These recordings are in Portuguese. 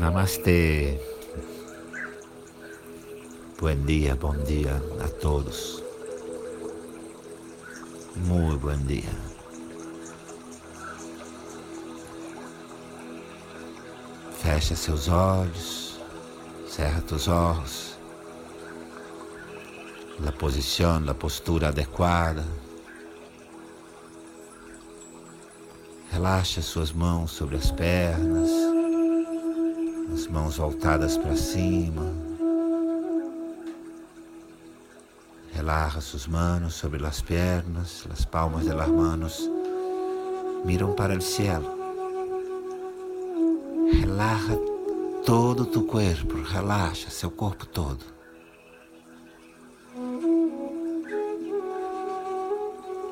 Namastê. Bom dia, bom dia a todos. Muito bom dia. Fecha seus olhos, cerra tus olhos. La posição, la postura adequada. Relaxa suas mãos sobre as pernas, as mãos voltadas para cima. Relaja sus manos sobre las piernas, las palmas de manos miram para el cielo. Relaxa todo tu corpo, relaxa seu corpo todo.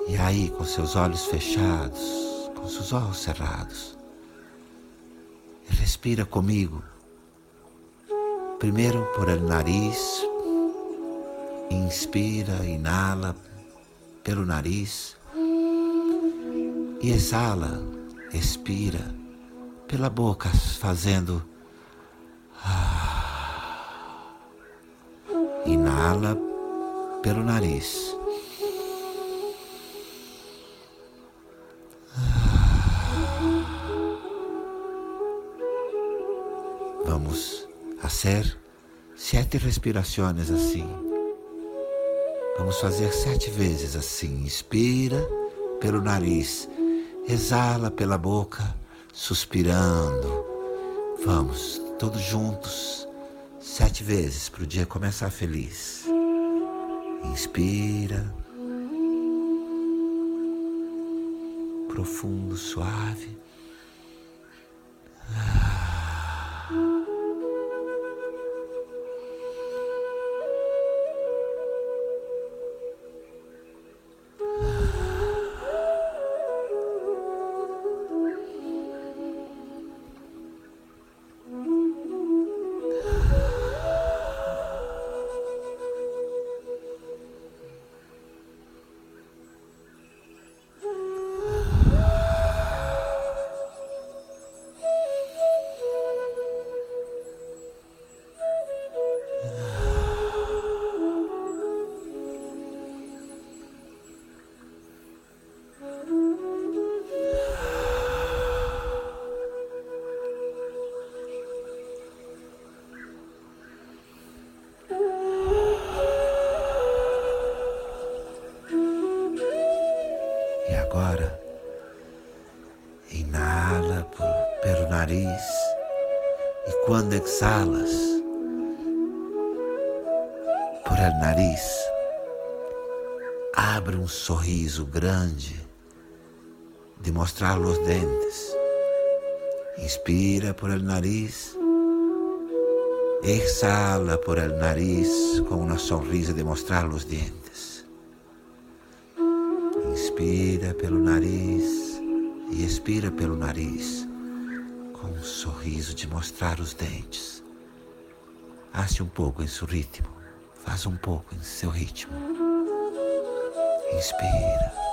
E aí, com seus olhos fechados, com seus olhos cerrados. Respira comigo. Primeiro por el nariz. Inspira, inala pelo nariz. E exala, expira pela boca, fazendo. Ah. Inala pelo nariz. Vamos fazer sete respirações assim. Vamos fazer sete vezes assim. Inspira pelo nariz, exala pela boca, suspirando. Vamos, todos juntos, sete vezes para o dia começar feliz. Inspira. Profundo, suave. Exalas por el nariz, abre um sorriso grande de mostrar os dentes. Inspira por el nariz, exala por el nariz com uma sonrisa de mostrar os dentes. Inspira pelo nariz e expira pelo nariz, com um sorriso de mostrar os dentes. Hace um pouco em seu ritmo, faz um pouco em seu ritmo. Inspira.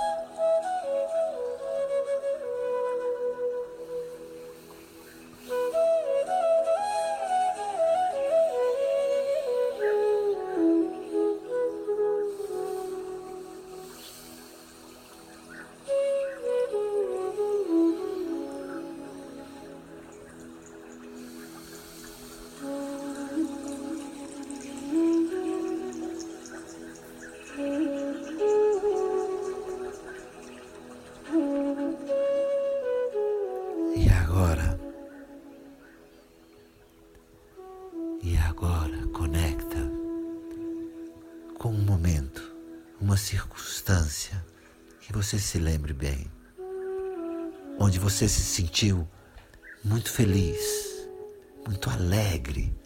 Uma circunstância que você se lembre bem, onde você se sentiu muito feliz, muito alegre,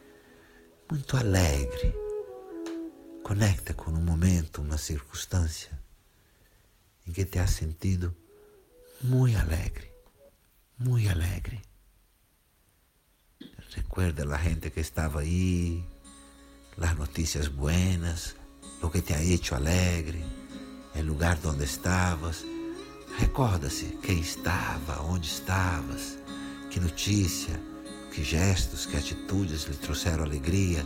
muito alegre. Conecta com um momento, uma circunstância em que te has sentido muito alegre, muito alegre. Recuerda a gente que estava aí, as notícias buenas, lo que te ha hecho alegre, el lugar donde estavas. Recorda-se quem estava, onde estavas, que notícia, que gestos, que atitudes lhe trouxeram alegria.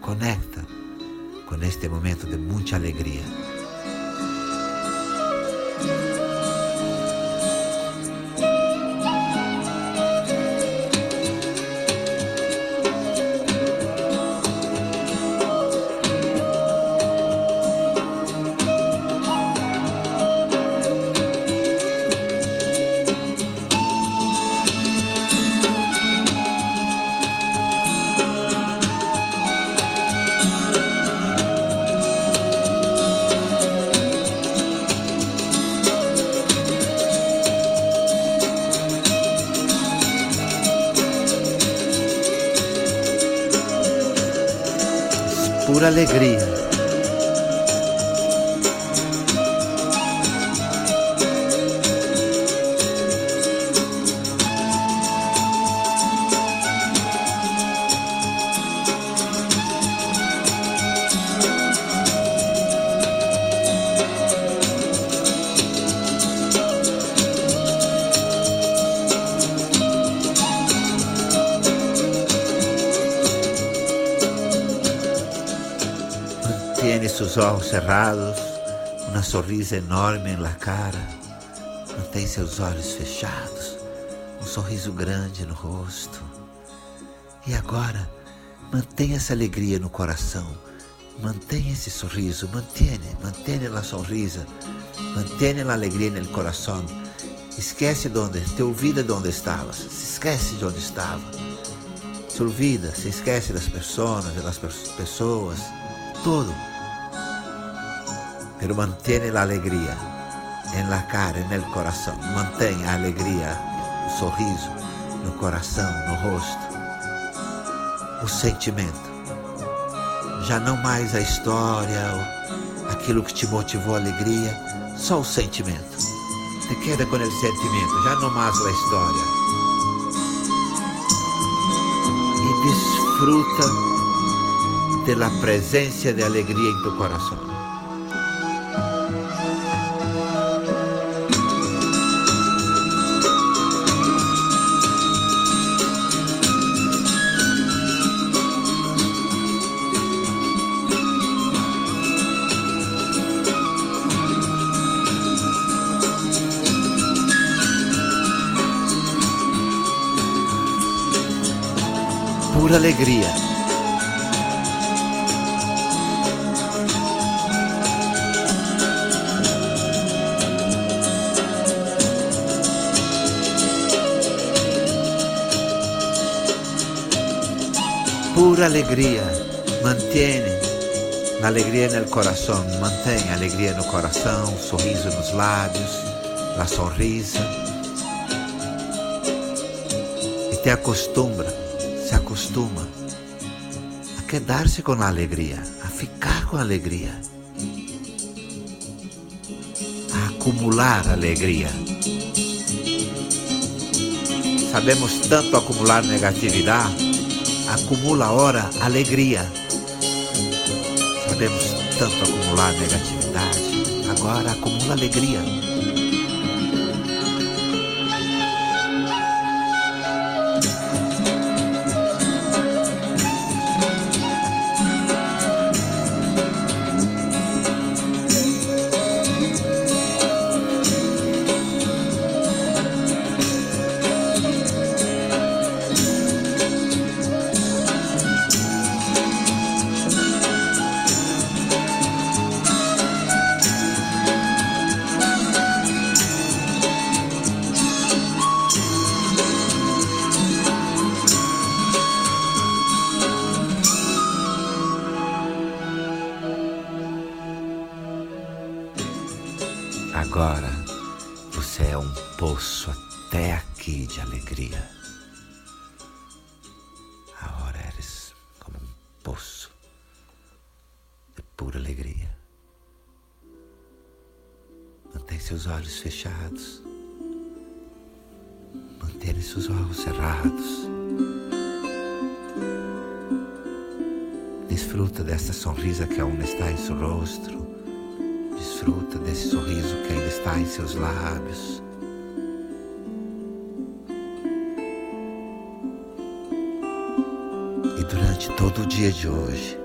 Conecta com este momento de muita alegria. Pura alegria. Tiene sus ojos cerrados, uma sorriso enorme na cara. Mantém seus olhos fechados, um sorriso grande no rosto. E agora, mantenha essa alegria no coração. Mantenha esse sorriso, mantenha, mantenha a sorrisa, mantenha a alegria no coração. Esquece de onde, te olvida de onde estavas, se esquece de onde estava. Se olvida, se esquece das pessoas, das pessoas, todo pero mantiene la alegría en la cara, en el corazón. Mantenha a alegria, o sorriso no coração, no rosto. O sentimento. Já não mais a história, aquilo que te motivou a alegria, só o sentimento. Te queda com o sentimento, já não mais a história. E desfruta da presença de alegria em tu coração. Alegria. Pura alegria. Mantiene a alegria no coração. Mantém a alegria no coração, sorriso nos lábios, a sorrisa. E te acostumbra acostuma a quedar-se com a alegria, a ficar com a alegria, a acumular alegria. Sabemos tanto acumular negatividade, acumula agora alegria. Sabemos tanto acumular negatividade, agora acumula alegria. Aqui de alegria. Agora eres como um poço de pura alegria. Mantém seus olhos fechados. Mantém seus olhos cerrados. Desfruta desta sonrisa que aún está em seu rosto desfruta desse sorriso que ainda está em seus lábios. Durante todo o dia de hoje,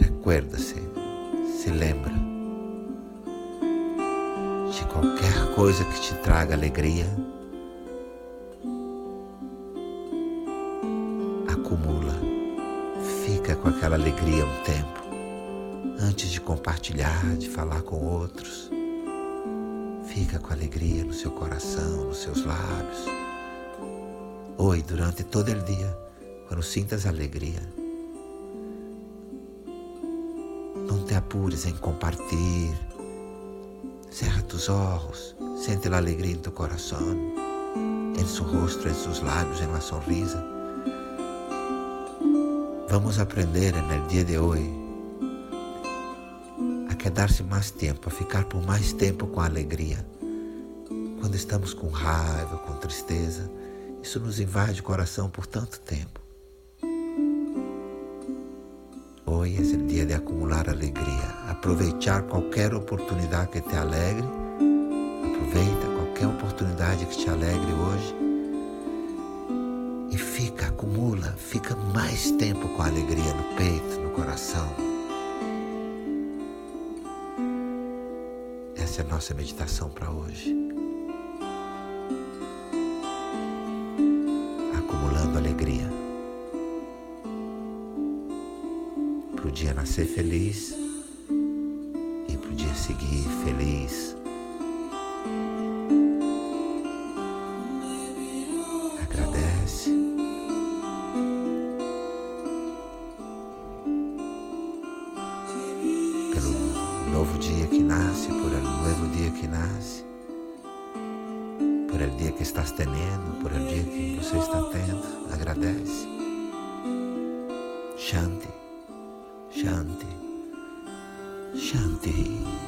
recuerda-se, se lembra de qualquer coisa que te traga alegria, acumula, fica com aquela alegria um tempo, antes de compartilhar, de falar com outros. Fica com alegria no seu coração, nos seus lábios. Oi, durante todo o dia, quando sintas alegria, não te apures em compartilhar. Cerra tus ojos, sente a alegria em tu coração, em seu rosto, em seus lábios, em la sonrisa. Vamos aprender no dia de hoje a quedar-se mais tempo, a ficar por mais tempo com alegria. Quando estamos com raiva, com tristeza, isso nos invade o coração por tanto tempo. Hoje é o dia de acumular alegria, aproveitar qualquer oportunidade que te alegre. Aproveita qualquer oportunidade que te alegre hoje e fica, acumula, fica mais tempo com alegria no peito, no coração. Essa é a nossa meditação para hoje. Para o dia nascer feliz e para o dia seguir feliz. Agradece. Pelo novo dia que nasce, por um novo dia que nasce por el dia que estás tendo, por el dia que você está tendo. Agradece. Shanti, Shanti Shanti